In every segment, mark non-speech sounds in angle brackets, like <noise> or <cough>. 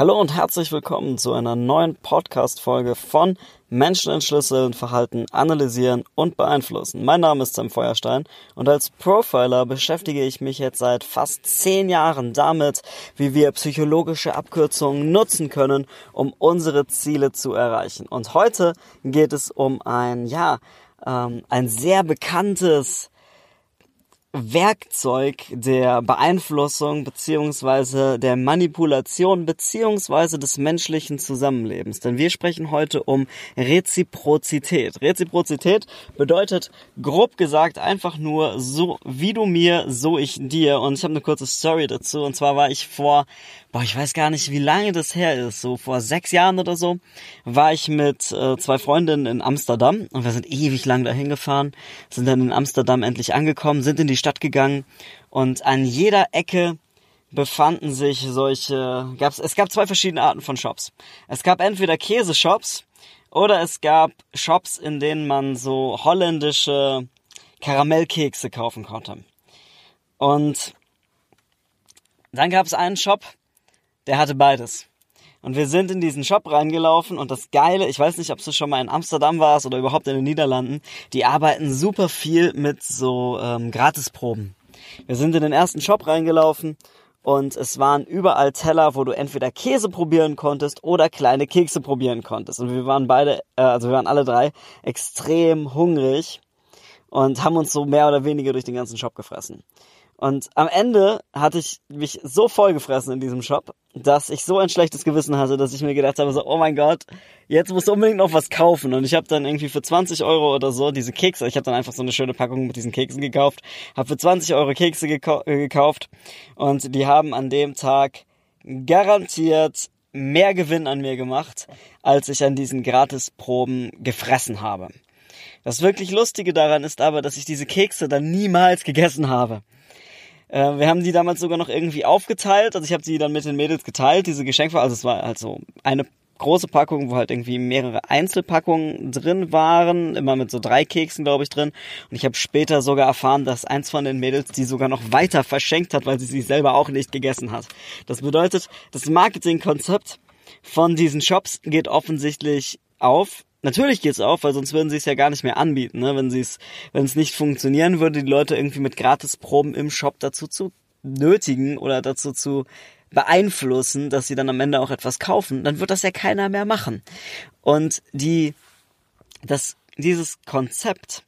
Hallo und herzlich willkommen zu einer neuen Podcast-Folge von Menschen entschlüsseln, Verhalten analysieren und beeinflussen. Mein Name ist Sam Feuerstein und als Profiler beschäftige ich mich jetzt seit fast zehn Jahren damit, wie wir psychologische Abkürzungen nutzen können, um unsere Ziele zu erreichen. Und heute geht es um ein, ja, ähm, ein sehr bekanntes Werkzeug der Beeinflussung beziehungsweise der Manipulation beziehungsweise des menschlichen Zusammenlebens. Denn wir sprechen heute um Reziprozität. Reziprozität bedeutet grob gesagt einfach nur so wie du mir, so ich dir. Und ich habe eine kurze Story dazu. Und zwar war ich vor boah, ich weiß gar nicht, wie lange das her ist, so vor sechs Jahren oder so, war ich mit äh, zwei Freundinnen in Amsterdam und wir sind ewig lang dahin gefahren, sind dann in Amsterdam endlich angekommen, sind in die Stadt gegangen und an jeder Ecke befanden sich solche, gab's, es gab zwei verschiedene Arten von Shops. Es gab entweder Käseshops oder es gab Shops, in denen man so holländische Karamellkekse kaufen konnte. Und dann gab es einen Shop, der hatte beides. Und wir sind in diesen Shop reingelaufen und das Geile, ich weiß nicht, ob du schon mal in Amsterdam warst oder überhaupt in den Niederlanden, die arbeiten super viel mit so ähm, Gratisproben. Wir sind in den ersten Shop reingelaufen und es waren überall Teller, wo du entweder Käse probieren konntest oder kleine Kekse probieren konntest. Und wir waren beide, äh, also wir waren alle drei extrem hungrig und haben uns so mehr oder weniger durch den ganzen Shop gefressen. Und am Ende hatte ich mich so vollgefressen in diesem Shop, dass ich so ein schlechtes Gewissen hatte, dass ich mir gedacht habe, so, oh mein Gott, jetzt musst du unbedingt noch was kaufen. Und ich habe dann irgendwie für 20 Euro oder so diese Kekse, ich habe dann einfach so eine schöne Packung mit diesen Keksen gekauft, habe für 20 Euro Kekse gekau äh, gekauft und die haben an dem Tag garantiert mehr Gewinn an mir gemacht, als ich an diesen Gratisproben gefressen habe. Das wirklich Lustige daran ist aber, dass ich diese Kekse dann niemals gegessen habe. Äh, wir haben die damals sogar noch irgendwie aufgeteilt. Also ich habe sie dann mit den Mädels geteilt, diese Geschenkverpackung. Also es war halt so eine große Packung, wo halt irgendwie mehrere Einzelpackungen drin waren, immer mit so drei Keksen, glaube ich, drin. Und ich habe später sogar erfahren, dass eins von den Mädels die sogar noch weiter verschenkt hat, weil sie sie selber auch nicht gegessen hat. Das bedeutet, das Marketingkonzept von diesen Shops geht offensichtlich auf. Natürlich geht's auf, weil sonst würden sie es ja gar nicht mehr anbieten, ne? Wenn sie es, wenn es nicht funktionieren würde, die Leute irgendwie mit Gratisproben im Shop dazu zu nötigen oder dazu zu beeinflussen, dass sie dann am Ende auch etwas kaufen, dann wird das ja keiner mehr machen. Und die, das, dieses Konzept,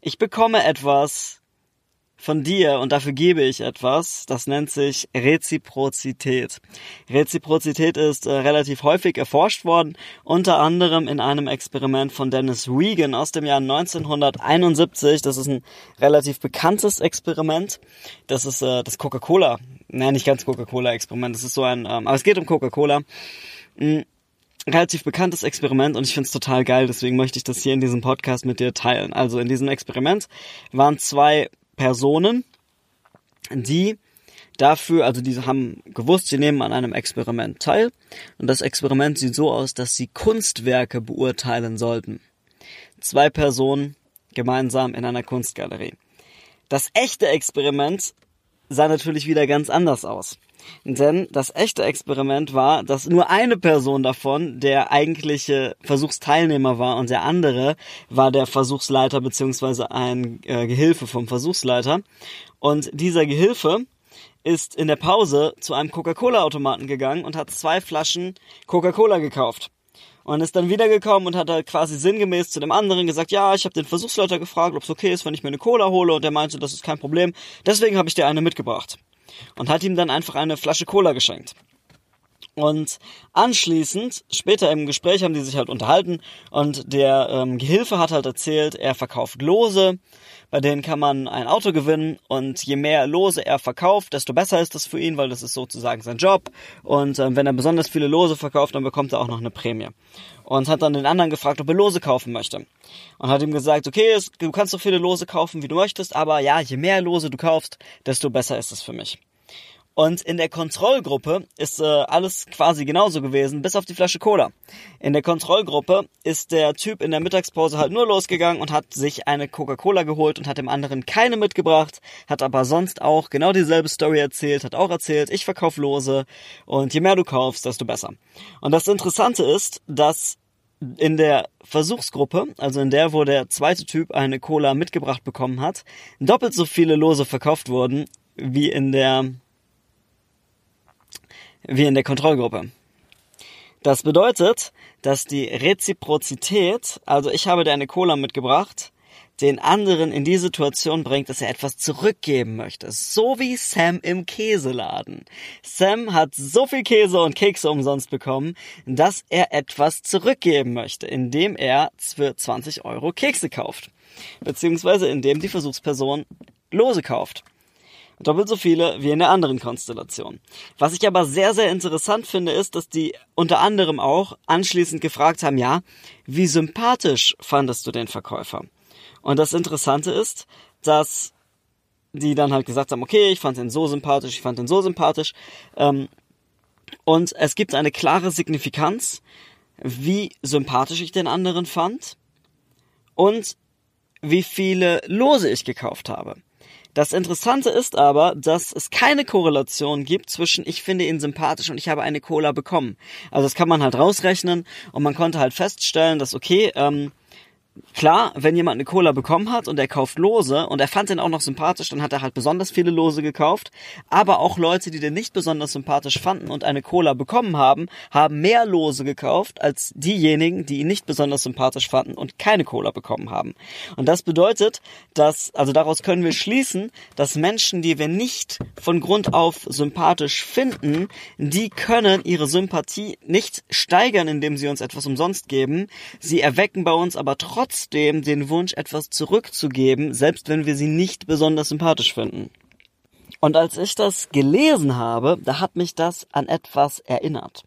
ich bekomme etwas, von dir und dafür gebe ich etwas. Das nennt sich Reziprozität. Reziprozität ist äh, relativ häufig erforscht worden, unter anderem in einem Experiment von Dennis Regan aus dem Jahr 1971. Das ist ein relativ bekanntes Experiment. Das ist äh, das Coca-Cola, nein, nicht ganz Coca-Cola-Experiment. Das ist so ein, ähm, aber es geht um Coca-Cola. Hm relativ bekanntes Experiment und ich finde es total geil, deswegen möchte ich das hier in diesem Podcast mit dir teilen. Also in diesem Experiment waren zwei Personen, die dafür, also die haben gewusst, sie nehmen an einem Experiment teil und das Experiment sieht so aus, dass sie Kunstwerke beurteilen sollten. Zwei Personen gemeinsam in einer Kunstgalerie. Das echte Experiment sah natürlich wieder ganz anders aus. Denn das echte Experiment war, dass nur eine Person davon der eigentliche Versuchsteilnehmer war und der andere war der Versuchsleiter beziehungsweise ein äh, Gehilfe vom Versuchsleiter. Und dieser Gehilfe ist in der Pause zu einem Coca-Cola-Automaten gegangen und hat zwei Flaschen Coca-Cola gekauft und ist dann wiedergekommen und hat halt quasi sinngemäß zu dem anderen gesagt, ja, ich habe den Versuchsleiter gefragt, ob es okay ist, wenn ich mir eine Cola hole und der meinte, das ist kein Problem. Deswegen habe ich dir eine mitgebracht und hat ihm dann einfach eine Flasche Cola geschenkt. Und anschließend, später im Gespräch haben die sich halt unterhalten und der ähm, Gehilfe hat halt erzählt, er verkauft Lose, bei denen kann man ein Auto gewinnen und je mehr Lose er verkauft, desto besser ist das für ihn, weil das ist sozusagen sein Job und ähm, wenn er besonders viele Lose verkauft, dann bekommt er auch noch eine Prämie. Und hat dann den anderen gefragt, ob er Lose kaufen möchte. Und hat ihm gesagt, okay, du kannst so viele Lose kaufen, wie du möchtest, aber ja, je mehr Lose du kaufst, desto besser ist es für mich. Und in der Kontrollgruppe ist äh, alles quasi genauso gewesen, bis auf die Flasche Cola. In der Kontrollgruppe ist der Typ in der Mittagspause halt nur losgegangen und hat sich eine Coca-Cola geholt und hat dem anderen keine mitgebracht, hat aber sonst auch genau dieselbe Story erzählt, hat auch erzählt, ich verkauf Lose und je mehr du kaufst, desto besser. Und das Interessante ist, dass in der Versuchsgruppe, also in der, wo der zweite Typ eine Cola mitgebracht bekommen hat, doppelt so viele Lose verkauft wurden wie in der wie in der Kontrollgruppe. Das bedeutet, dass die Reziprozität, also ich habe dir eine Cola mitgebracht, den anderen in die Situation bringt, dass er etwas zurückgeben möchte. So wie Sam im Käseladen. Sam hat so viel Käse und Kekse umsonst bekommen, dass er etwas zurückgeben möchte, indem er für 20 Euro Kekse kauft. Beziehungsweise indem die Versuchsperson Lose kauft. Doppelt so viele wie in der anderen Konstellation. Was ich aber sehr, sehr interessant finde, ist, dass die unter anderem auch anschließend gefragt haben, ja, wie sympathisch fandest du den Verkäufer? Und das Interessante ist, dass die dann halt gesagt haben, okay, ich fand den so sympathisch, ich fand den so sympathisch. Ähm, und es gibt eine klare Signifikanz, wie sympathisch ich den anderen fand und wie viele Lose ich gekauft habe. Das Interessante ist aber, dass es keine Korrelation gibt zwischen ich finde ihn sympathisch und ich habe eine Cola bekommen. Also das kann man halt rausrechnen und man konnte halt feststellen, dass okay, ähm, klar, wenn jemand eine Cola bekommen hat und er kauft Lose und er fand den auch noch sympathisch, dann hat er halt besonders viele Lose gekauft. Aber auch Leute, die den nicht besonders sympathisch fanden und eine Cola bekommen haben, haben mehr Lose gekauft als diejenigen, die ihn nicht besonders sympathisch fanden und keine Cola bekommen haben. Und das bedeutet, dass, also daraus können wir schließen, dass Menschen, die wir nicht von Grund auf sympathisch finden, die können ihre Sympathie nicht steigern, indem sie uns etwas umsonst geben. Sie erwecken bei uns aber trotzdem trotzdem den Wunsch, etwas zurückzugeben, selbst wenn wir sie nicht besonders sympathisch finden. Und als ich das gelesen habe, da hat mich das an etwas erinnert.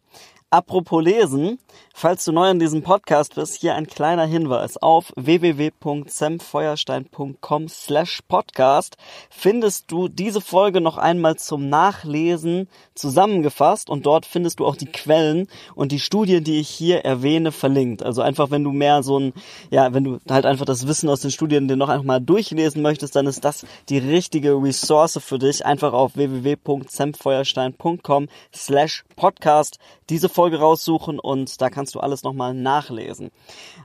Apropos lesen, falls du neu in diesem Podcast bist, hier ein kleiner Hinweis. Auf www.semfeuerstein.com slash podcast findest du diese Folge noch einmal zum Nachlesen zusammengefasst und dort findest du auch die Quellen und die Studien, die ich hier erwähne, verlinkt. Also einfach, wenn du mehr so ein, ja, wenn du halt einfach das Wissen aus den Studien dir noch einmal durchlesen möchtest, dann ist das die richtige Ressource für dich. Einfach auf www.semfeuerstein.com slash podcast diese Folge raussuchen und da kannst du alles nochmal nachlesen.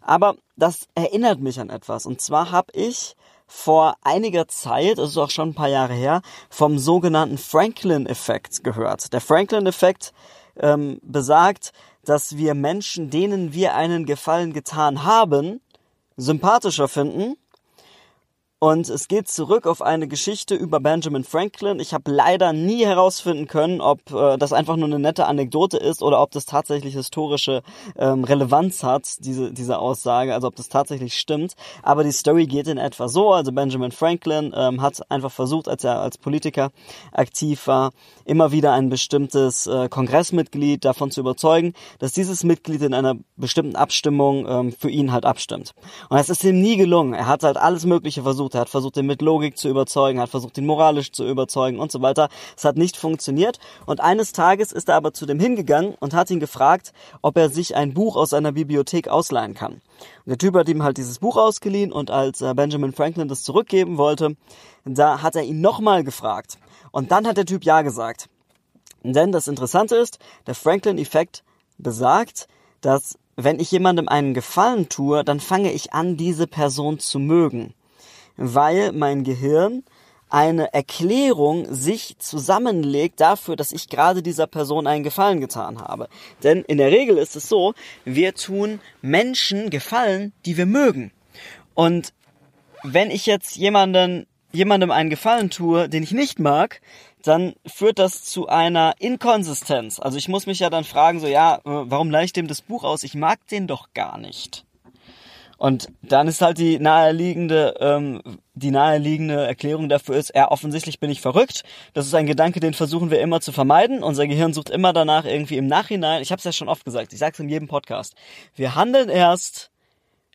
Aber das erinnert mich an etwas. Und zwar habe ich vor einiger Zeit, das ist auch schon ein paar Jahre her, vom sogenannten Franklin-Effekt gehört. Der Franklin-Effekt ähm, besagt, dass wir Menschen, denen wir einen Gefallen getan haben, sympathischer finden und es geht zurück auf eine Geschichte über Benjamin Franklin. Ich habe leider nie herausfinden können, ob äh, das einfach nur eine nette Anekdote ist oder ob das tatsächlich historische ähm, Relevanz hat, diese, diese Aussage, also ob das tatsächlich stimmt. Aber die Story geht in etwa so. Also Benjamin Franklin ähm, hat einfach versucht, als er als Politiker aktiv war, immer wieder ein bestimmtes äh, Kongressmitglied davon zu überzeugen, dass dieses Mitglied in einer bestimmten Abstimmung ähm, für ihn halt abstimmt. Und es ist ihm nie gelungen. Er hat halt alles Mögliche versucht versucht. Er hat versucht, ihn mit Logik zu überzeugen, hat versucht, ihn moralisch zu überzeugen und so weiter. Es hat nicht funktioniert. Und eines Tages ist er aber zu dem hingegangen und hat ihn gefragt, ob er sich ein Buch aus einer Bibliothek ausleihen kann. Und der Typ hat ihm halt dieses Buch ausgeliehen und als äh, Benjamin Franklin das zurückgeben wollte, da hat er ihn nochmal gefragt. Und dann hat der Typ Ja gesagt. Denn das Interessante ist, der Franklin-Effekt besagt, dass wenn ich jemandem einen Gefallen tue, dann fange ich an, diese Person zu mögen weil mein Gehirn eine Erklärung sich zusammenlegt dafür, dass ich gerade dieser Person einen Gefallen getan habe. Denn in der Regel ist es so, wir tun Menschen Gefallen, die wir mögen. Und wenn ich jetzt jemanden, jemandem einen Gefallen tue, den ich nicht mag, dann führt das zu einer Inkonsistenz. Also ich muss mich ja dann fragen, so ja, äh, warum leih ich dem das Buch aus? Ich mag den doch gar nicht. Und dann ist halt die naheliegende, ähm, die naheliegende Erklärung dafür ist, ja, offensichtlich bin ich verrückt. Das ist ein Gedanke, den versuchen wir immer zu vermeiden. Unser Gehirn sucht immer danach irgendwie im Nachhinein. Ich habe es ja schon oft gesagt, ich sage es in jedem Podcast. Wir handeln erst,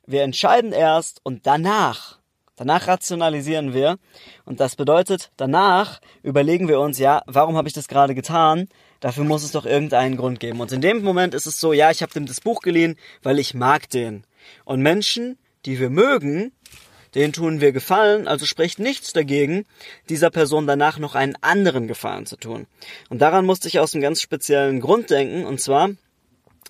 wir entscheiden erst und danach Danach rationalisieren wir und das bedeutet, danach überlegen wir uns, ja, warum habe ich das gerade getan? Dafür muss es doch irgendeinen Grund geben. Und in dem Moment ist es so, ja, ich habe dem das Buch geliehen, weil ich mag den. Und Menschen, die wir mögen, denen tun wir Gefallen, also spricht nichts dagegen, dieser Person danach noch einen anderen Gefallen zu tun. Und daran musste ich aus einem ganz speziellen Grund denken, und zwar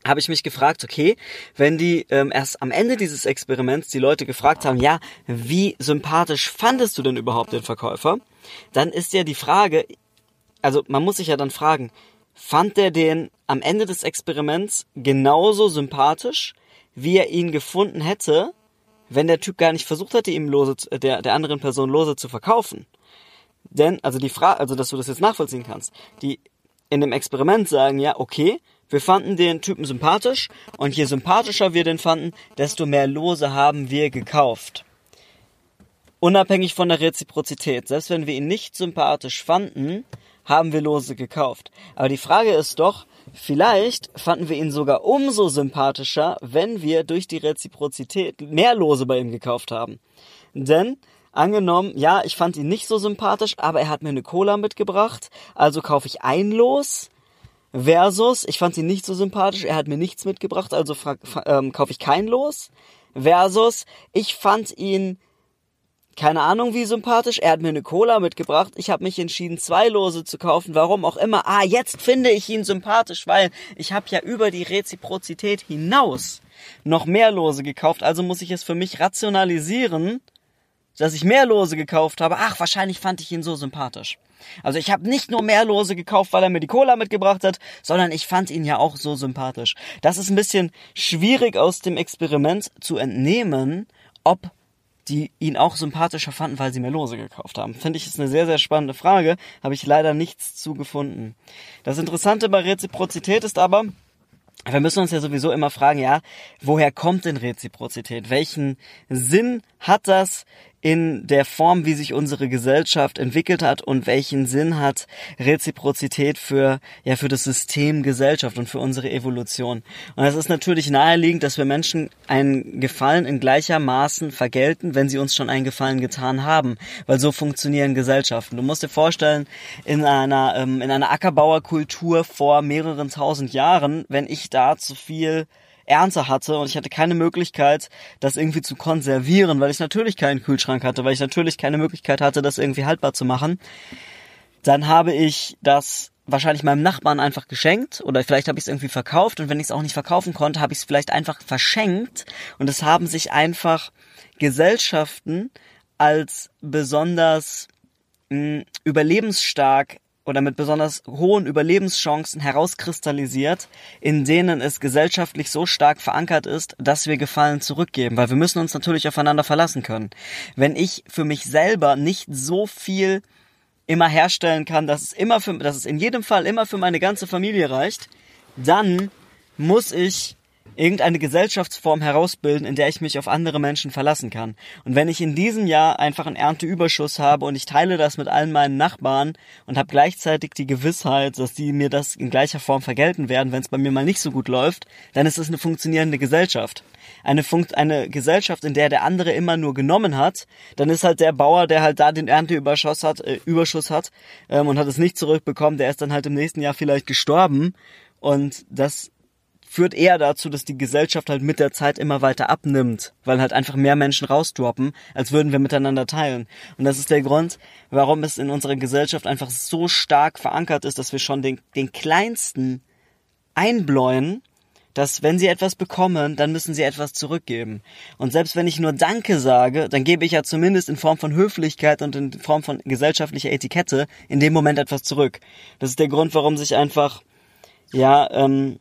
habe ich mich gefragt, okay, wenn die ähm, erst am Ende dieses Experiments die Leute gefragt haben, ja, wie sympathisch fandest du denn überhaupt den Verkäufer? Dann ist ja die Frage, also man muss sich ja dann fragen, fand der den am Ende des Experiments genauso sympathisch, wie er ihn gefunden hätte, wenn der Typ gar nicht versucht hätte, ihm Lose, der, der anderen Person Lose zu verkaufen? Denn, also die Frage, also dass du das jetzt nachvollziehen kannst, die in dem Experiment sagen, ja, okay, wir fanden den Typen sympathisch und je sympathischer wir den fanden, desto mehr Lose haben wir gekauft. Unabhängig von der Reziprozität. Selbst wenn wir ihn nicht sympathisch fanden, haben wir Lose gekauft. Aber die Frage ist doch, vielleicht fanden wir ihn sogar umso sympathischer, wenn wir durch die Reziprozität mehr Lose bei ihm gekauft haben. Denn angenommen, ja, ich fand ihn nicht so sympathisch, aber er hat mir eine Cola mitgebracht, also kaufe ich ein Los Versus, ich fand ihn nicht so sympathisch, er hat mir nichts mitgebracht, also ähm, kaufe ich kein Los. Versus, ich fand ihn keine Ahnung wie sympathisch, er hat mir eine Cola mitgebracht, ich habe mich entschieden, zwei Lose zu kaufen, warum auch immer. Ah, jetzt finde ich ihn sympathisch, weil ich habe ja über die Reziprozität hinaus noch mehr Lose gekauft, also muss ich es für mich rationalisieren, dass ich mehr Lose gekauft habe. Ach, wahrscheinlich fand ich ihn so sympathisch. Also ich habe nicht nur mehr Lose gekauft, weil er mir die Cola mitgebracht hat, sondern ich fand ihn ja auch so sympathisch. Das ist ein bisschen schwierig aus dem Experiment zu entnehmen, ob die ihn auch sympathischer fanden, weil sie mehr Lose gekauft haben. Finde ich ist eine sehr, sehr spannende Frage. Habe ich leider nichts zu gefunden. Das Interessante bei Reziprozität ist aber, wir müssen uns ja sowieso immer fragen, ja, woher kommt denn Reziprozität? Welchen Sinn hat das in der Form, wie sich unsere Gesellschaft entwickelt hat und welchen Sinn hat Reziprozität für, ja, für das System Gesellschaft und für unsere Evolution. Und es ist natürlich naheliegend, dass wir Menschen einen Gefallen in gleichermaßen vergelten, wenn sie uns schon einen Gefallen getan haben, weil so funktionieren Gesellschaften. Du musst dir vorstellen, in einer, ähm, in einer Ackerbauerkultur vor mehreren tausend Jahren, wenn ich da zu viel Ernte hatte und ich hatte keine Möglichkeit, das irgendwie zu konservieren, weil ich natürlich keinen Kühlschrank hatte, weil ich natürlich keine Möglichkeit hatte, das irgendwie haltbar zu machen. Dann habe ich das wahrscheinlich meinem Nachbarn einfach geschenkt oder vielleicht habe ich es irgendwie verkauft und wenn ich es auch nicht verkaufen konnte, habe ich es vielleicht einfach verschenkt und es haben sich einfach Gesellschaften als besonders mh, hm, überlebensstark oder mit besonders hohen Überlebenschancen herauskristallisiert, in denen es gesellschaftlich so stark verankert ist, dass wir Gefallen zurückgeben, weil wir müssen uns natürlich aufeinander verlassen können. Wenn ich für mich selber nicht so viel immer herstellen kann, dass es immer für, dass es in jedem Fall immer für meine ganze Familie reicht, dann muss ich irgendeine Gesellschaftsform herausbilden, in der ich mich auf andere Menschen verlassen kann. Und wenn ich in diesem Jahr einfach einen Ernteüberschuss habe und ich teile das mit allen meinen Nachbarn und habe gleichzeitig die Gewissheit, dass die mir das in gleicher Form vergelten werden, wenn es bei mir mal nicht so gut läuft, dann ist es eine funktionierende Gesellschaft. Eine, Funkt eine Gesellschaft, in der der andere immer nur genommen hat, dann ist halt der Bauer, der halt da den Ernteüberschuss hat, äh, Überschuss hat ähm, und hat es nicht zurückbekommen, der ist dann halt im nächsten Jahr vielleicht gestorben. Und das führt eher dazu, dass die Gesellschaft halt mit der Zeit immer weiter abnimmt, weil halt einfach mehr Menschen rausdroppen, als würden wir miteinander teilen. Und das ist der Grund, warum es in unserer Gesellschaft einfach so stark verankert ist, dass wir schon den, den kleinsten einbläuen, dass wenn sie etwas bekommen, dann müssen sie etwas zurückgeben. Und selbst wenn ich nur Danke sage, dann gebe ich ja zumindest in Form von Höflichkeit und in Form von gesellschaftlicher Etikette in dem Moment etwas zurück. Das ist der Grund, warum sich einfach, ja, ähm,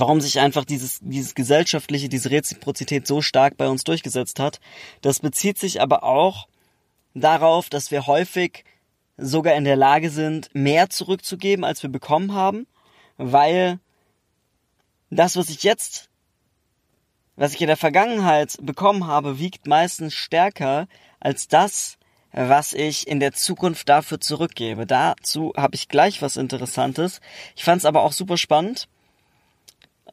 warum sich einfach dieses, dieses gesellschaftliche, diese Reziprozität so stark bei uns durchgesetzt hat. Das bezieht sich aber auch darauf, dass wir häufig sogar in der Lage sind, mehr zurückzugeben, als wir bekommen haben, weil das, was ich jetzt, was ich in der Vergangenheit bekommen habe, wiegt meistens stärker als das, was ich in der Zukunft dafür zurückgebe. Dazu habe ich gleich was Interessantes. Ich fand es aber auch super spannend.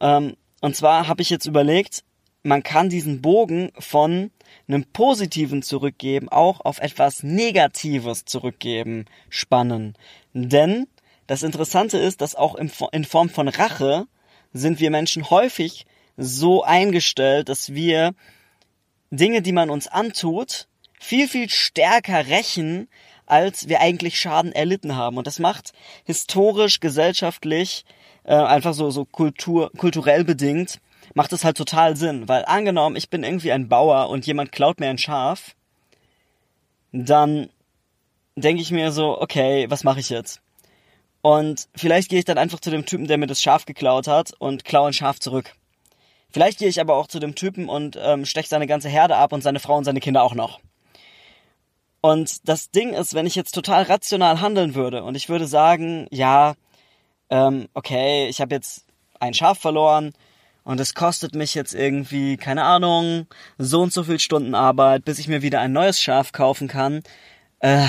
Ähm, und zwar habe ich jetzt überlegt, man kann diesen Bogen von einem positiven Zurückgeben auch auf etwas Negatives zurückgeben spannen. Denn das Interessante ist, dass auch in Form von Rache sind wir Menschen häufig so eingestellt, dass wir Dinge, die man uns antut, viel, viel stärker rächen, als wir eigentlich Schaden erlitten haben. Und das macht historisch, gesellschaftlich, äh, einfach so, so kultur, kulturell bedingt, macht es halt total Sinn. Weil angenommen, ich bin irgendwie ein Bauer und jemand klaut mir ein Schaf, dann denke ich mir so, okay, was mache ich jetzt? Und vielleicht gehe ich dann einfach zu dem Typen, der mir das Schaf geklaut hat und klaue ein Schaf zurück. Vielleicht gehe ich aber auch zu dem Typen und ähm, steche seine ganze Herde ab und seine Frau und seine Kinder auch noch. Und das Ding ist, wenn ich jetzt total rational handeln würde und ich würde sagen, ja, ähm, okay, ich habe jetzt ein Schaf verloren und es kostet mich jetzt irgendwie, keine Ahnung, so und so viel Stunden Arbeit, bis ich mir wieder ein neues Schaf kaufen kann. Äh,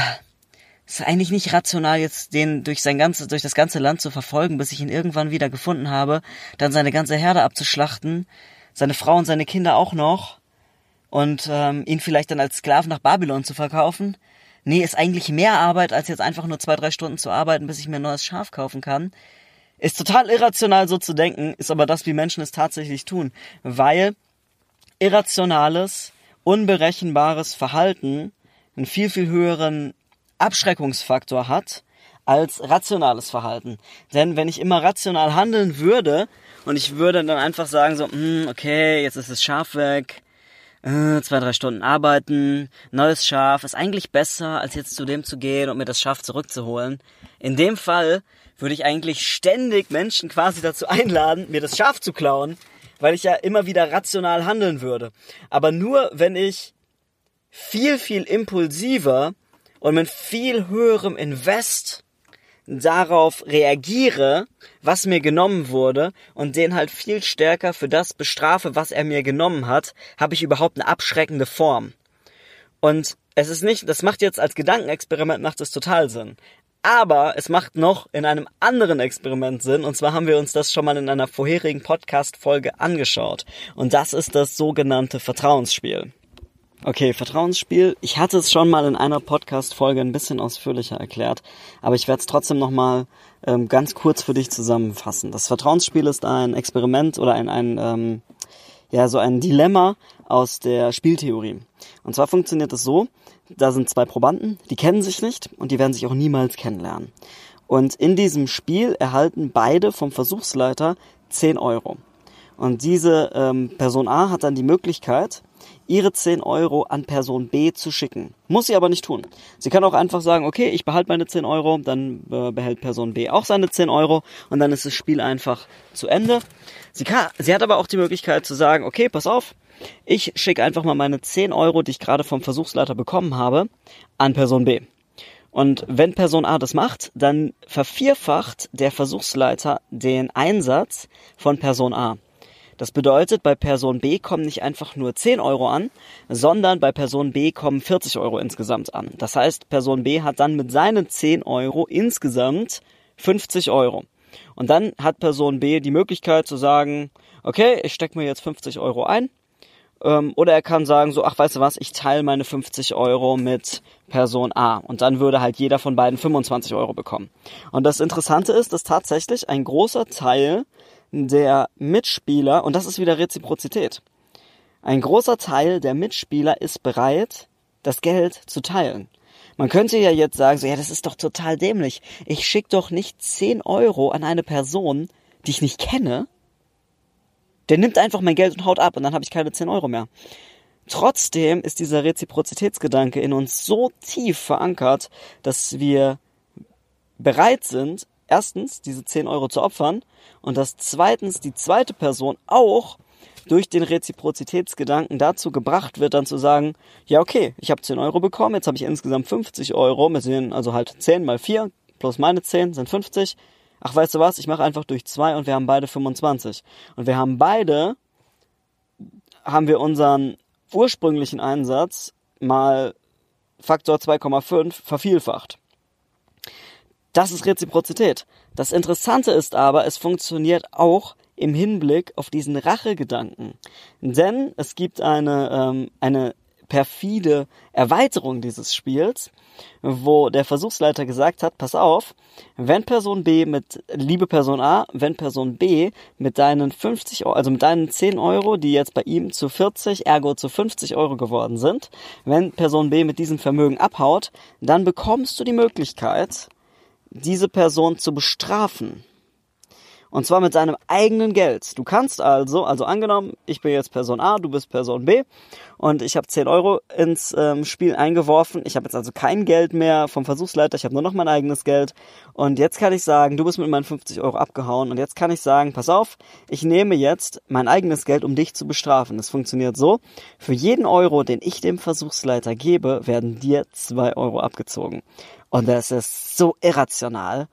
ist eigentlich nicht rational, jetzt den durch sein ganzes, durch das ganze Land zu verfolgen, bis ich ihn irgendwann wieder gefunden habe, dann seine ganze Herde abzuschlachten, seine Frau und seine Kinder auch noch und ähm, ihn vielleicht dann als Sklaven nach Babylon zu verkaufen. Nee, ist eigentlich mehr Arbeit, als jetzt einfach nur zwei, drei Stunden zu arbeiten, bis ich mir ein neues Schaf kaufen kann. Ist total irrational so zu denken, ist aber das, wie Menschen es tatsächlich tun. Weil irrationales, unberechenbares Verhalten einen viel, viel höheren Abschreckungsfaktor hat als rationales Verhalten. Denn wenn ich immer rational handeln würde und ich würde dann einfach sagen so, hm, okay, jetzt ist das Schaf weg, äh, zwei, drei Stunden arbeiten, neues Schaf, ist eigentlich besser, als jetzt zu dem zu gehen und mir das Schaf zurückzuholen. In dem Fall würde ich eigentlich ständig Menschen quasi dazu einladen, mir das Schaf zu klauen, weil ich ja immer wieder rational handeln würde. Aber nur wenn ich viel, viel impulsiver und mit viel höherem Invest darauf reagiere, was mir genommen wurde und den halt viel stärker für das bestrafe, was er mir genommen hat, habe ich überhaupt eine abschreckende Form. Und es ist nicht, das macht jetzt als Gedankenexperiment macht es total Sinn. Aber es macht noch in einem anderen Experiment Sinn, und zwar haben wir uns das schon mal in einer vorherigen Podcast-Folge angeschaut. Und das ist das sogenannte Vertrauensspiel. Okay, Vertrauensspiel. Ich hatte es schon mal in einer Podcast-Folge ein bisschen ausführlicher erklärt, aber ich werde es trotzdem nochmal ähm, ganz kurz für dich zusammenfassen. Das Vertrauensspiel ist ein Experiment oder ein, ein ähm, ja, so ein Dilemma aus der Spieltheorie. Und zwar funktioniert es so, da sind zwei Probanden, die kennen sich nicht und die werden sich auch niemals kennenlernen. Und in diesem Spiel erhalten beide vom Versuchsleiter 10 Euro. Und diese ähm, Person A hat dann die Möglichkeit, ihre 10 Euro an Person B zu schicken. Muss sie aber nicht tun. Sie kann auch einfach sagen, okay, ich behalte meine 10 Euro, dann äh, behält Person B auch seine 10 Euro und dann ist das Spiel einfach zu Ende. Sie, kann, sie hat aber auch die Möglichkeit zu sagen, okay, pass auf, ich schicke einfach mal meine 10 Euro, die ich gerade vom Versuchsleiter bekommen habe, an Person B. Und wenn Person A das macht, dann vervierfacht der Versuchsleiter den Einsatz von Person A. Das bedeutet, bei Person B kommen nicht einfach nur 10 Euro an, sondern bei Person B kommen 40 Euro insgesamt an. Das heißt, Person B hat dann mit seinen 10 Euro insgesamt 50 Euro. Und dann hat Person B die Möglichkeit zu sagen, okay, ich stecke mir jetzt 50 Euro ein. Ähm, oder er kann sagen, so, ach, weißt du was, ich teile meine 50 Euro mit Person A. Und dann würde halt jeder von beiden 25 Euro bekommen. Und das Interessante ist, dass tatsächlich ein großer Teil der Mitspieler, und das ist wieder Reziprozität, ein großer Teil der Mitspieler ist bereit, das Geld zu teilen. Man könnte ja jetzt sagen, so, ja, das ist doch total dämlich. Ich schicke doch nicht 10 Euro an eine Person, die ich nicht kenne. Der nimmt einfach mein Geld und haut ab und dann habe ich keine 10 Euro mehr. Trotzdem ist dieser Reziprozitätsgedanke in uns so tief verankert, dass wir bereit sind, erstens diese 10 Euro zu opfern und dass zweitens die zweite Person auch durch den Reziprozitätsgedanken dazu gebracht wird, dann zu sagen, ja okay, ich habe 10 Euro bekommen, jetzt habe ich insgesamt 50 Euro, mit denen, also halt 10 mal 4 plus meine 10 sind 50. Ach, weißt du was, ich mache einfach durch 2 und wir haben beide 25. Und wir haben beide, haben wir unseren ursprünglichen Einsatz mal Faktor 2,5 vervielfacht. Das ist Reziprozität. Das Interessante ist aber, es funktioniert auch im Hinblick auf diesen Rachegedanken. Denn es gibt eine, ähm, eine perfide Erweiterung dieses Spiels, wo der Versuchsleiter gesagt hat, pass auf, wenn Person B mit, liebe Person A, wenn Person B mit deinen 50 Euro, also mit deinen 10 Euro, die jetzt bei ihm zu 40, ergo zu 50 Euro geworden sind, wenn Person B mit diesem Vermögen abhaut, dann bekommst du die Möglichkeit, diese Person zu bestrafen. Und zwar mit deinem eigenen Geld. Du kannst also, also angenommen, ich bin jetzt Person A, du bist Person B und ich habe 10 Euro ins ähm, Spiel eingeworfen. Ich habe jetzt also kein Geld mehr vom Versuchsleiter, ich habe nur noch mein eigenes Geld. Und jetzt kann ich sagen, du bist mit meinen 50 Euro abgehauen und jetzt kann ich sagen, pass auf, ich nehme jetzt mein eigenes Geld, um dich zu bestrafen. Das funktioniert so, für jeden Euro, den ich dem Versuchsleiter gebe, werden dir 2 Euro abgezogen. Und das ist so irrational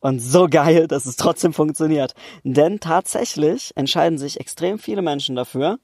und so geil, dass es trotzdem funktioniert. Denn tatsächlich entscheiden sich extrem viele Menschen dafür,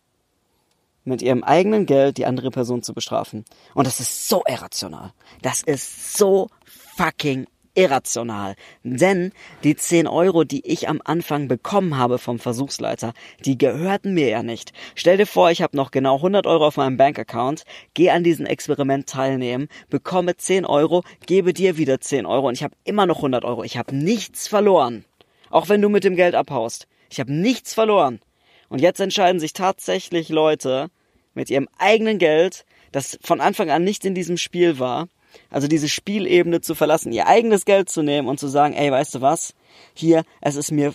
mit ihrem eigenen Geld die andere Person zu bestrafen. Und das ist so irrational. Das ist so fucking irrational. Denn die 10 Euro, die ich am Anfang bekommen habe vom Versuchsleiter, die gehörten mir ja nicht. Stell dir vor, ich habe noch genau 100 Euro auf meinem Bankaccount, gehe an diesem Experiment teilnehmen, bekomme 10 Euro, gebe dir wieder 10 Euro und ich habe immer noch 100 Euro. Ich habe nichts verloren. Auch wenn du mit dem Geld abhaust. Ich habe nichts verloren. Und jetzt entscheiden sich tatsächlich Leute mit ihrem eigenen Geld, das von Anfang an nicht in diesem Spiel war, also diese Spielebene zu verlassen, ihr eigenes Geld zu nehmen und zu sagen, ey, weißt du was? Hier, es ist mir,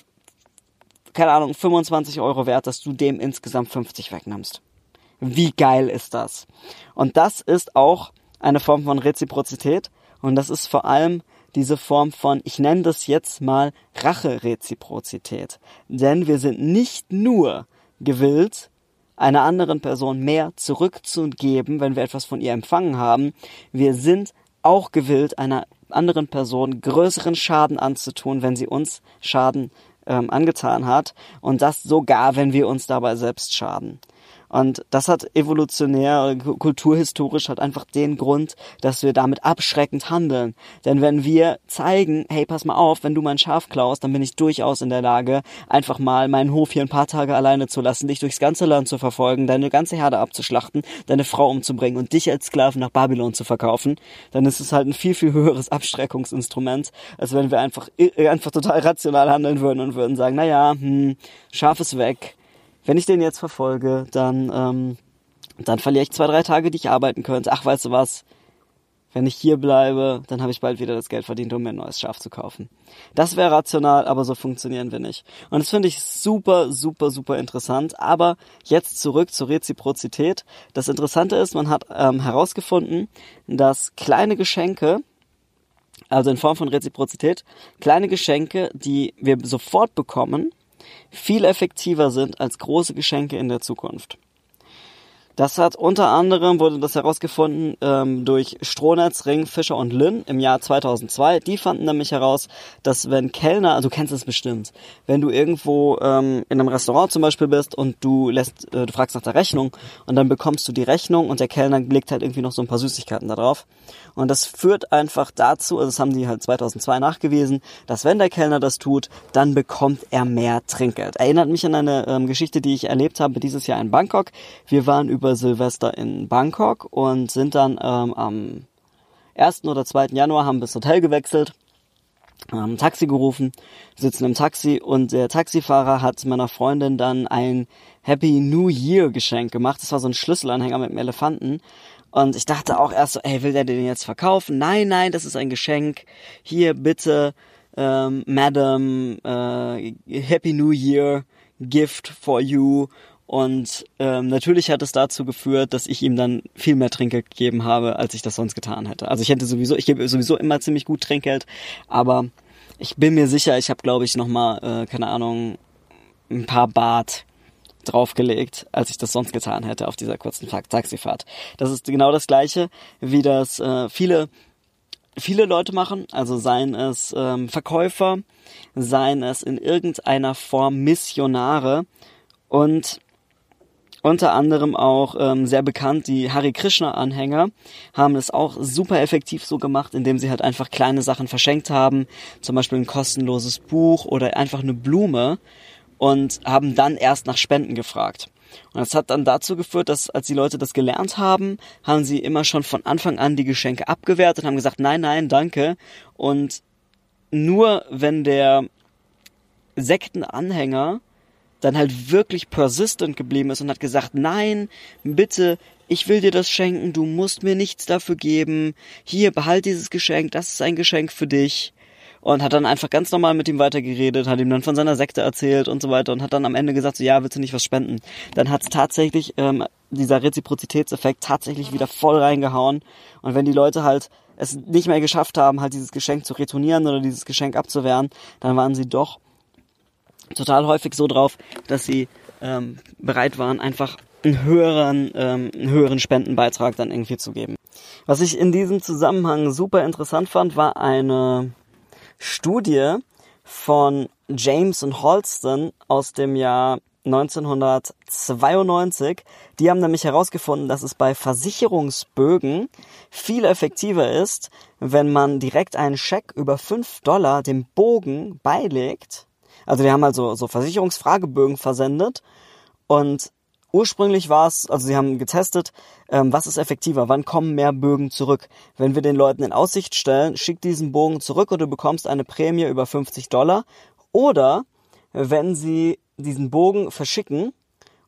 keine Ahnung, 25 Euro wert, dass du dem insgesamt 50 wegnimmst. Wie geil ist das? Und das ist auch eine Form von Reziprozität und das ist vor allem diese Form von, ich nenne das jetzt mal Rache-Reziprozität. Denn wir sind nicht nur gewillt, einer anderen Person mehr zurückzugeben, wenn wir etwas von ihr empfangen haben. Wir sind auch gewillt, einer anderen Person größeren Schaden anzutun, wenn sie uns Schaden ähm, angetan hat. Und das sogar, wenn wir uns dabei selbst schaden. Und das hat evolutionär, kulturhistorisch hat einfach den Grund, dass wir damit abschreckend handeln. Denn wenn wir zeigen, hey, pass mal auf, wenn du mein Schaf klaust, dann bin ich durchaus in der Lage, einfach mal meinen Hof hier ein paar Tage alleine zu lassen, dich durchs ganze Land zu verfolgen, deine ganze Herde abzuschlachten, deine Frau umzubringen und dich als Sklaven nach Babylon zu verkaufen, dann ist es halt ein viel, viel höheres Abschreckungsinstrument, als wenn wir einfach, einfach total rational handeln würden und würden sagen, naja, hm, Schaf ist weg, wenn ich den jetzt verfolge, dann, ähm, dann verliere ich zwei, drei Tage, die ich arbeiten könnte. Ach, weißt du was? Wenn ich hier bleibe, dann habe ich bald wieder das Geld verdient, um mir ein neues Schaf zu kaufen. Das wäre rational, aber so funktionieren wir nicht. Und das finde ich super, super, super interessant. Aber jetzt zurück zur Reziprozität. Das Interessante ist, man hat ähm, herausgefunden, dass kleine Geschenke, also in Form von Reziprozität, kleine Geschenke, die wir sofort bekommen, viel effektiver sind als große Geschenke in der Zukunft. Das hat unter anderem, wurde das herausgefunden ähm, durch Strohnetz, Ring, Fischer und Lynn im Jahr 2002. Die fanden nämlich heraus, dass wenn Kellner, also du kennst es bestimmt, wenn du irgendwo ähm, in einem Restaurant zum Beispiel bist und du lässt, äh, du fragst nach der Rechnung und dann bekommst du die Rechnung und der Kellner legt halt irgendwie noch so ein paar Süßigkeiten da drauf. Und das führt einfach dazu, also das haben die halt 2002 nachgewiesen, dass wenn der Kellner das tut, dann bekommt er mehr Trinkgeld. Erinnert mich an eine ähm, Geschichte, die ich erlebt habe dieses Jahr in Bangkok. Wir waren über über Silvester in Bangkok und sind dann ähm, am 1. oder 2. Januar haben das Hotel gewechselt, haben ein Taxi gerufen, sitzen im Taxi und der Taxifahrer hat meiner Freundin dann ein Happy New Year Geschenk gemacht. Das war so ein Schlüsselanhänger mit einem Elefanten. Und ich dachte auch erst so, ey, will der den jetzt verkaufen? Nein, nein, das ist ein Geschenk. Hier bitte, ähm, Madam, äh, Happy New Year Gift for you. Und ähm, natürlich hat es dazu geführt, dass ich ihm dann viel mehr Trinkgeld gegeben habe, als ich das sonst getan hätte. Also ich hätte sowieso, ich gebe sowieso immer ziemlich gut Trinkgeld, aber ich bin mir sicher, ich habe, glaube ich, nochmal, äh, keine Ahnung, ein paar Bart draufgelegt, als ich das sonst getan hätte auf dieser kurzen Taxifahrt. Das ist genau das gleiche, wie das äh, viele viele Leute machen, also seien es ähm, Verkäufer, seien es in irgendeiner Form Missionare und unter anderem auch ähm, sehr bekannt, die Hare Krishna-Anhänger haben es auch super effektiv so gemacht, indem sie halt einfach kleine Sachen verschenkt haben, zum Beispiel ein kostenloses Buch oder einfach eine Blume. und haben dann erst nach Spenden gefragt. Und das hat dann dazu geführt, dass als die Leute das gelernt haben, haben sie immer schon von Anfang an die Geschenke abgewehrt und haben gesagt, nein, nein, danke. Und nur wenn der Sektenanhänger dann halt wirklich persistent geblieben ist und hat gesagt, nein, bitte, ich will dir das schenken, du musst mir nichts dafür geben, hier, behalt dieses Geschenk, das ist ein Geschenk für dich. Und hat dann einfach ganz normal mit ihm weitergeredet, hat ihm dann von seiner Sekte erzählt und so weiter und hat dann am Ende gesagt, so ja, willst du nicht was spenden? Dann hat es tatsächlich, ähm, dieser Reziprozitätseffekt tatsächlich wieder voll reingehauen. Und wenn die Leute halt es nicht mehr geschafft haben, halt dieses Geschenk zu retournieren oder dieses Geschenk abzuwehren, dann waren sie doch total häufig so drauf, dass sie ähm, bereit waren, einfach einen höheren, ähm, einen höheren Spendenbeitrag dann irgendwie zu geben. Was ich in diesem Zusammenhang super interessant fand, war eine Studie von James und Holston aus dem Jahr 1992. Die haben nämlich herausgefunden, dass es bei Versicherungsbögen viel effektiver ist, wenn man direkt einen Scheck über 5 Dollar dem Bogen beilegt also die haben halt so, so Versicherungsfragebögen versendet und ursprünglich war es, also sie haben getestet, ähm, was ist effektiver, wann kommen mehr Bögen zurück. Wenn wir den Leuten in Aussicht stellen, schick diesen Bogen zurück und du bekommst eine Prämie über 50 Dollar. Oder wenn sie diesen Bogen verschicken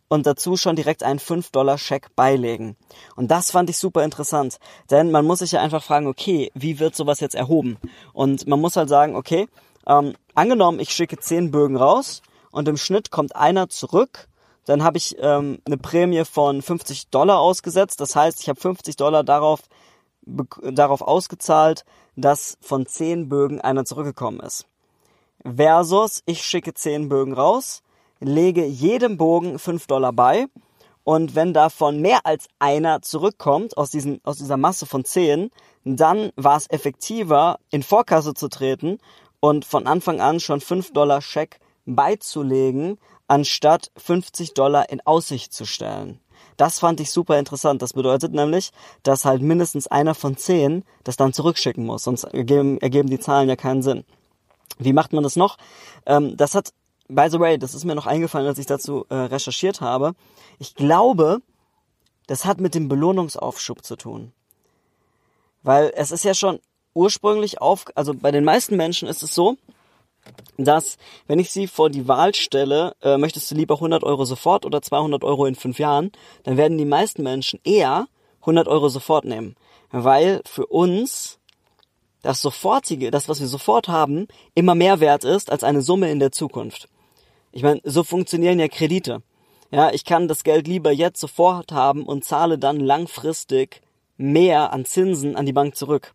und dazu schon direkt einen 5-Dollar-Scheck beilegen. Und das fand ich super interessant, denn man muss sich ja einfach fragen, okay, wie wird sowas jetzt erhoben? Und man muss halt sagen, okay, ähm, angenommen, ich schicke zehn Bögen raus und im Schnitt kommt einer zurück, dann habe ich ähm, eine Prämie von 50 Dollar ausgesetzt. Das heißt, ich habe 50 Dollar darauf, darauf ausgezahlt, dass von zehn Bögen einer zurückgekommen ist. Versus, ich schicke zehn Bögen raus, lege jedem Bogen 5 Dollar bei und wenn davon mehr als einer zurückkommt aus, diesen, aus dieser Masse von 10, dann war es effektiver, in Vorkasse zu treten und von Anfang an schon 5 Dollar Scheck beizulegen, anstatt 50 Dollar in Aussicht zu stellen. Das fand ich super interessant. Das bedeutet nämlich, dass halt mindestens einer von zehn das dann zurückschicken muss, sonst ergeben, ergeben die Zahlen ja keinen Sinn. Wie macht man das noch? Ähm, das hat, by the way, das ist mir noch eingefallen, als ich dazu äh, recherchiert habe. Ich glaube, das hat mit dem Belohnungsaufschub zu tun. Weil es ist ja schon ursprünglich auf, also bei den meisten Menschen ist es so, dass wenn ich sie vor die Wahl stelle, äh, möchtest du lieber 100 Euro sofort oder 200 Euro in fünf Jahren, dann werden die meisten Menschen eher 100 Euro sofort nehmen, weil für uns das sofortige, das was wir sofort haben, immer mehr wert ist als eine Summe in der Zukunft. Ich meine, so funktionieren ja Kredite. Ja, ich kann das Geld lieber jetzt sofort haben und zahle dann langfristig mehr an Zinsen an die Bank zurück.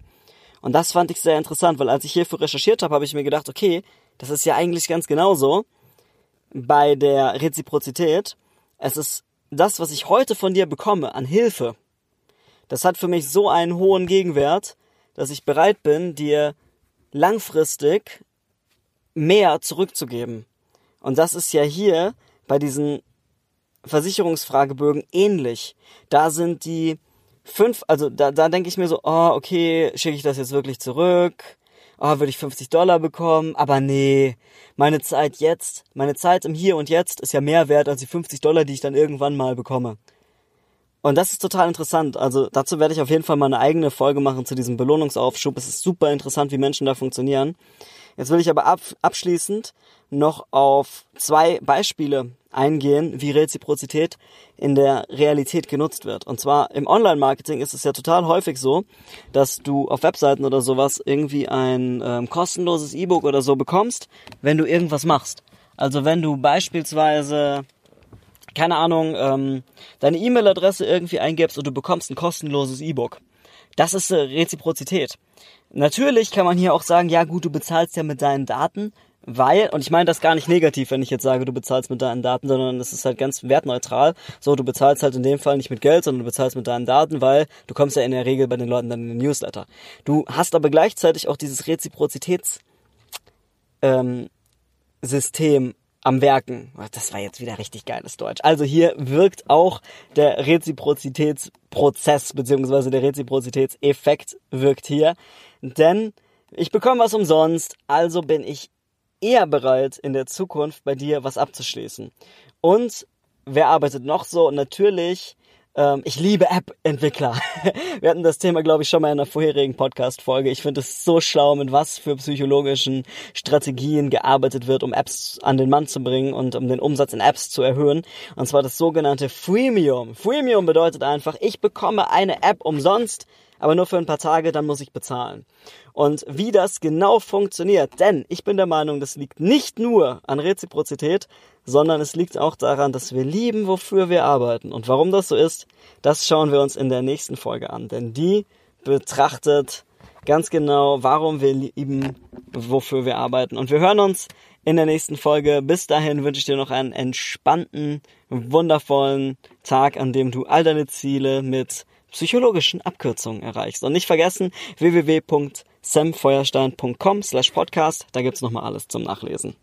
Und das fand ich sehr interessant, weil als ich hierfür recherchiert habe, habe ich mir gedacht, okay, das ist ja eigentlich ganz genauso bei der Reziprozität. Es ist das, was ich heute von dir bekomme an Hilfe. Das hat für mich so einen hohen Gegenwert, dass ich bereit bin, dir langfristig mehr zurückzugeben. Und das ist ja hier bei diesen Versicherungsfragebögen ähnlich. Da sind die fünf, also da, da denke ich mir so, oh, okay, schicke ich das jetzt wirklich zurück? Oh, würde ich 50 Dollar bekommen? Aber nee, meine Zeit jetzt, meine Zeit im Hier und Jetzt ist ja mehr wert als die 50 Dollar, die ich dann irgendwann mal bekomme. Und das ist total interessant. Also dazu werde ich auf jeden Fall mal eine eigene Folge machen zu diesem Belohnungsaufschub. Es ist super interessant, wie Menschen da funktionieren. Jetzt will ich aber ab, abschließend noch auf zwei Beispiele eingehen, wie Reziprozität in der Realität genutzt wird. Und zwar im Online-Marketing ist es ja total häufig so, dass du auf Webseiten oder sowas irgendwie ein ähm, kostenloses E-Book oder so bekommst, wenn du irgendwas machst. Also wenn du beispielsweise keine Ahnung, ähm, deine E-Mail-Adresse irgendwie eingibst und du bekommst ein kostenloses E-Book. Das ist äh, Reziprozität. Natürlich kann man hier auch sagen, ja gut, du bezahlst ja mit deinen Daten, weil, und ich meine das gar nicht negativ, wenn ich jetzt sage, du bezahlst mit deinen Daten, sondern es ist halt ganz wertneutral. So, du bezahlst halt in dem Fall nicht mit Geld, sondern du bezahlst mit deinen Daten, weil du kommst ja in der Regel bei den Leuten dann in den Newsletter. Du hast aber gleichzeitig auch dieses Reziprozitäts ähm, am Werken. Das war jetzt wieder richtig geiles Deutsch. Also hier wirkt auch der Reziprozitätsprozess beziehungsweise der Reziprozitätseffekt wirkt hier, denn ich bekomme was umsonst, also bin ich eher bereit, in der Zukunft bei dir was abzuschließen. Und wer arbeitet noch so? Natürlich ähm, ich liebe App-Entwickler. <laughs> Wir hatten das Thema, glaube ich, schon mal in einer vorherigen Podcast-Folge. Ich finde es so schlau, mit was für psychologischen Strategien gearbeitet wird, um Apps an den Mann zu bringen und um den Umsatz in Apps zu erhöhen. Und zwar das sogenannte Freemium. Freemium bedeutet einfach, ich bekomme eine App umsonst, aber nur für ein paar Tage, dann muss ich bezahlen. Und wie das genau funktioniert, denn ich bin der Meinung, das liegt nicht nur an Reziprozität, sondern es liegt auch daran, dass wir lieben, wofür wir arbeiten. Und warum das so ist, das schauen wir uns in der nächsten Folge an, denn die betrachtet ganz genau, warum wir lieben, wofür wir arbeiten. Und wir hören uns in der nächsten Folge. Bis dahin wünsche ich dir noch einen entspannten, wundervollen Tag, an dem du all deine Ziele mit psychologischen Abkürzungen erreichst. Und nicht vergessen, www.samfeuerstein.com slash podcast, da gibt's nochmal alles zum Nachlesen.